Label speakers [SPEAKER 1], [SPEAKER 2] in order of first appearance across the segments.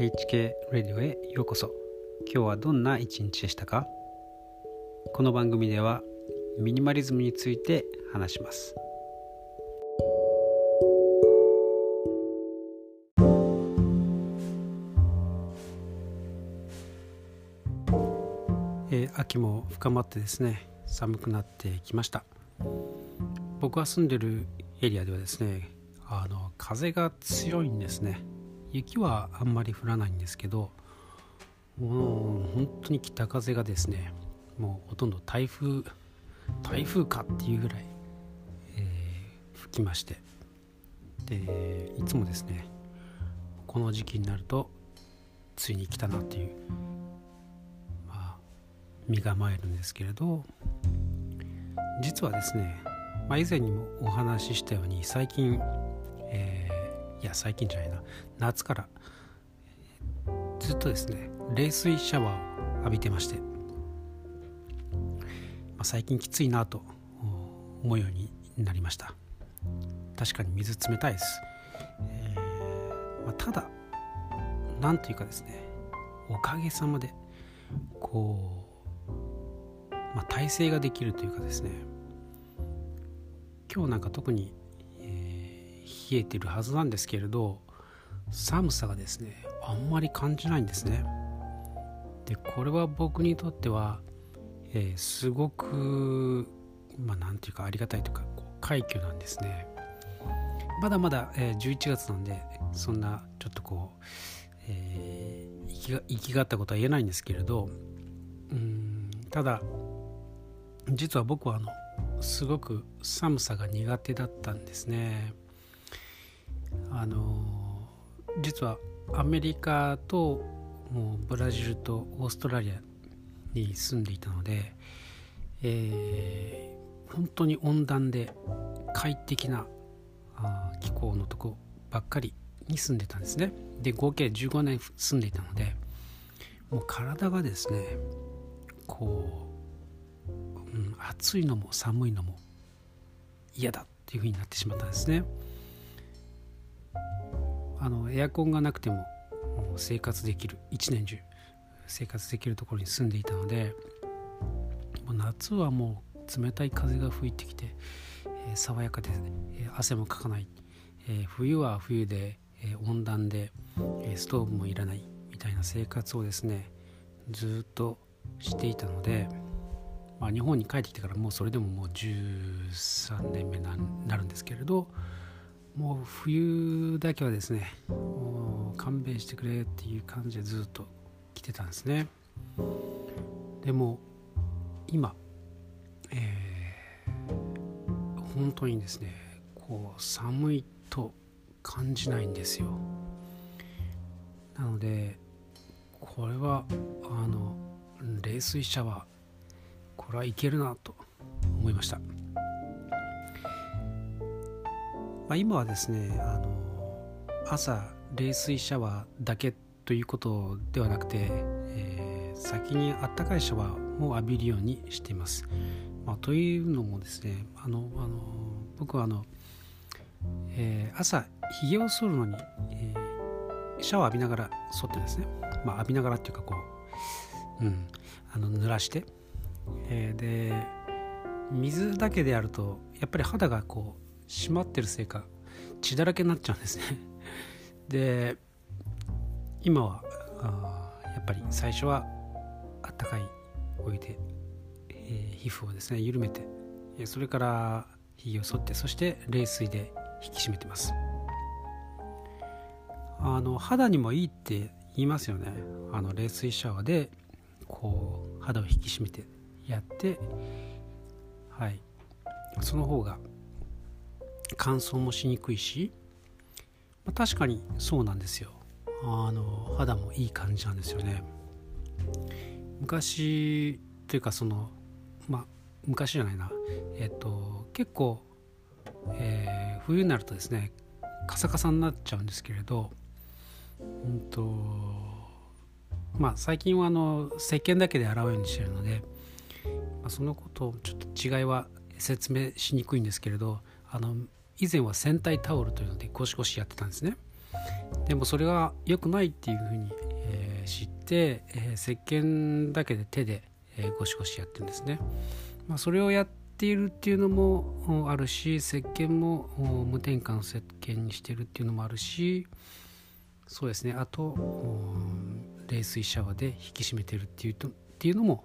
[SPEAKER 1] HK ラディオへようこそ。今日はどんな一日でしたか？この番組ではミニマリズムについて話します。えー、秋も深まってですね寒くなってきました。僕が住んでるエリアではですねあの風が強いんですね。雪はあんまり降らないんですけどもう本当に北風がですねもうほとんど台風台風かっていうぐらい、えー、吹きまして。でいつもですねこの時期になるとついに来たなっていうまあ身構えるんですけれど実はですね、まあ、以前にもお話ししたように最近、いや最近じゃないな。夏から。ずっとですね冷水シャワーを浴びてまして、まあ、最近きついなと思うようになりました。確かに水冷たいです、えー、まあ、ただなんというかですねおかげさまでこう、まあ、体勢ができるというかですね。今日なんか特に、冷えてるはずなんですけれど寒さがですねあんまり感じないんですね。でこれは僕にとっては、えー、すごくまあ何て言うかありがたいというかこう快挙なんですね。まだまだ、えー、11月なんでそんなちょっとこう、えー、生きが生きがったことは言えないんですけれどうんただ実は僕はあのすごく寒さが苦手だったんですね。あの実はアメリカともうブラジルとオーストラリアに住んでいたので、えー、本当に温暖で快適なあ気候のとこばっかりに住んでたんですね。で合計15年住んでいたのでもう体がですねこう、うん、暑いのも寒いのも嫌だっていうふうになってしまったんですね。あのエアコンがなくても生活できる一年中生活できるところに住んでいたので夏はもう冷たい風が吹いてきて、えー、爽やかで、えー、汗もかかない、えー、冬は冬で、え温暖で、えストーブもいらないみたいな生活をですねずっとしていたので、まあ、日本に帰ってきてからもうそれでももう13年目になるんですけれどもう冬だけはですね勘弁してくれっていう感じでずっと来てたんですね。でも今、えー、本当にですねこう寒いと感じないんですよ。なのでこれはあの冷水シャワーこれはいけるなと思いました。まあ、今はですねあの朝冷水シャワーだけということではなくて、えー、先にあったかいシャワーを浴びるようにしています。まあ、というのもですねあのあの僕はあの、えー、朝ひげを剃るのに、えー、シャワー浴びながら剃ってですね、まあ、浴びながらっていうかこう、うん、あの濡らして、えー、で水だけでやるとやっぱり肌がこう締まってるせいか血だらけになっちゃうんですね。で今はあやっぱり最初はあったかいお湯で、えー、皮膚をですね緩めてそれからひげを剃ってそして冷水で引き締めてます。あの肌にもいいって言いますよね。あの冷水シャワーでこう肌を引き締めてやってはい。その方が乾燥もしにくいし、まあ、確かにそうなんですよ。あの肌もいい感じなんですよね。昔というかそのまあ昔じゃないな。えっと結構、えー、冬になるとですねカサカサになっちゃうんですけれどうんとまあ最近はあの石鹸だけで洗うようにしてるので、まあ、そのことをちょっと違いは説明しにくいんですけれどあの以前は戦隊タオルというのでゴシゴシやってたんですね。でもそれが良くないっていうふうに、えー、知って、えー、石鹸だけで手で、えー、ゴシゴシやってるんですね、まあ、それをやっているっていうのもあるし石鹸も無添加の石鹸にしてるっていうのもあるしそうですね。あと冷水シャワーで引き締めてるっていうとっていうのも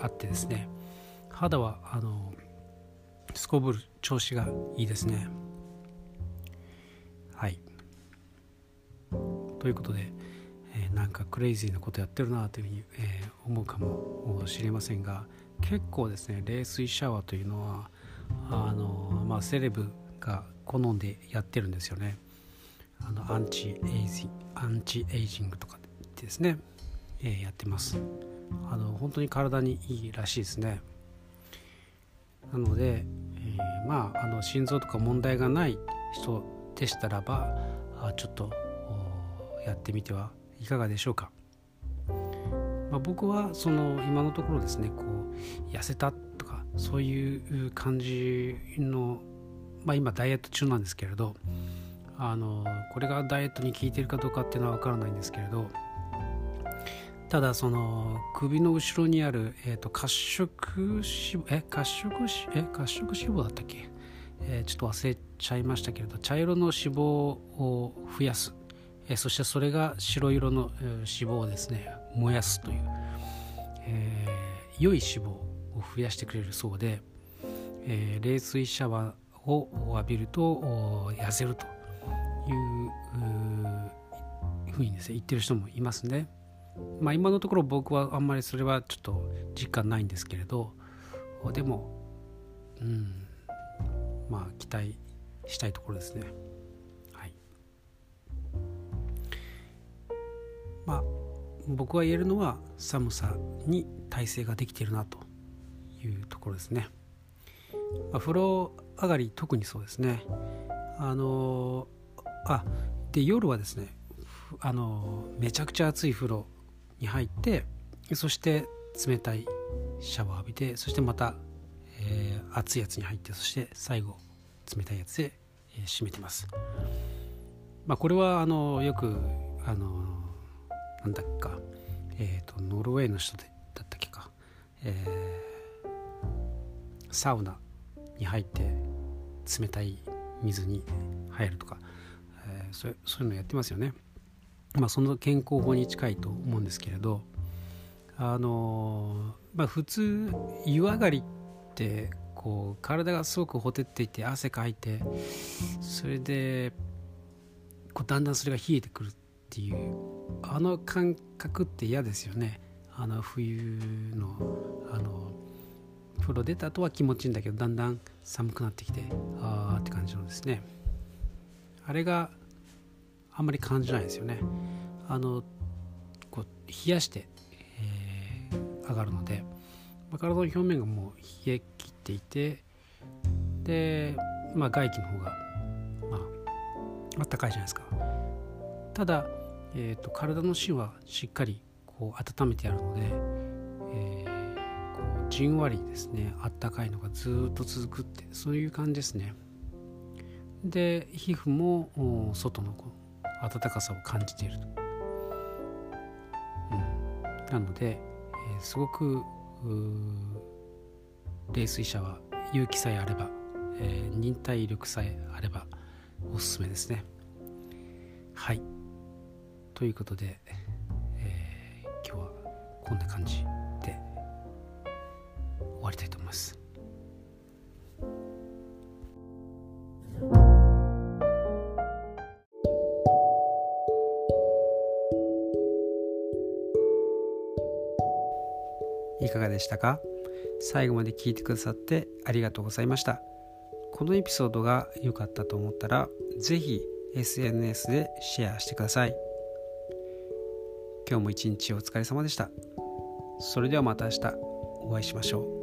[SPEAKER 1] あってですね。肌はあのすこぶる調子がいいですねはいということで、えー、なんかクレイジーなことやってるなというふうに、えー、思うかもしれませんが結構ですね冷水シャワーというのはあの、まあ、セレブが好んでやってるんですよねあのアンチエイジアンチエイジングとかですね、えー、やってますあの本当に体にいいらしいですねなので、まああの心臓とか問題がない人でしたらばあちょっとやってみてはいかがでしょうか、まあ、僕はその今のところですねこう痩せたとかそういう感じの、まあ、今ダイエット中なんですけれどあのこれがダイエットに効いてるかどうかっていうのは分からないんですけれどただその首の後ろにある、えーと、褐色脂肪え褐色え褐色脂肪だったっけ、えー、ちょっと忘れちゃいましたけれど茶色の脂肪を増やす、えー、そしてそれが白色の、脂肪をですね燃やすという、えー、良い脂肪を増やしてくれるそうで、えー、冷水シャワーを浴びると痩せるというふうにですね言ってる人もいますね。まあ今のところ僕はあんまりそれはちょっと実感ないんですけれどでもうんまあ期待したいところですね。はい。まあ僕が言えるのは寒さに耐性ができているなというところですね、まあ、風呂上がり特にそうですね。あのあで夜はですねあのめちゃくちゃ暑い風呂に入ってそして冷たいシャワー浴びてそしてまた、えー、熱いやつに入ってそして最後冷たいやつで、えー、締めてます。まあ、これはあのよくあのなんだっけか、えーと、ノルウェーの人でだったっけか、えー、サウナに入って冷たい水に入るとか、えー、そうそういうのやってますよね。まあ、その健康法に近いと思うんですけれどあのまあ普通湯上がりってこう体がすごくほてっていて汗かいてそれでこうだんだんそれが冷えてくるっていうあの感覚って嫌ですよね。あの冬のあの風呂出た後は気持ちいいんだけどだんだん寒くなってきてああって感じのですね。あれがあんまり感じないですよね。あのこう冷やして、えー、上がるので、まあ、体の表面がもう冷え切っていてで、まあ、外気の方が、まあ、あったかいじゃないですか。ただ、えーと、体の芯はしっかりこう温めてあるので、じんわりですねあったかいのがずっと続くってそういう感じですね。で皮膚も外の暖かさを感じていると、うん、なので、えー、すごく冷水車は勇気さえあれば、えー、忍耐力さえあればおすすめですね。はい。ということで、えー、今日はこんな感じで終わりたいと思います。いかがでしたか？最後まで聞いてくださってありがとうございました。このエピソードが良かったと思ったら是非 SNS でシェアしてください。今日も一日お疲れ様でした。それではまた明日お会いしましょう。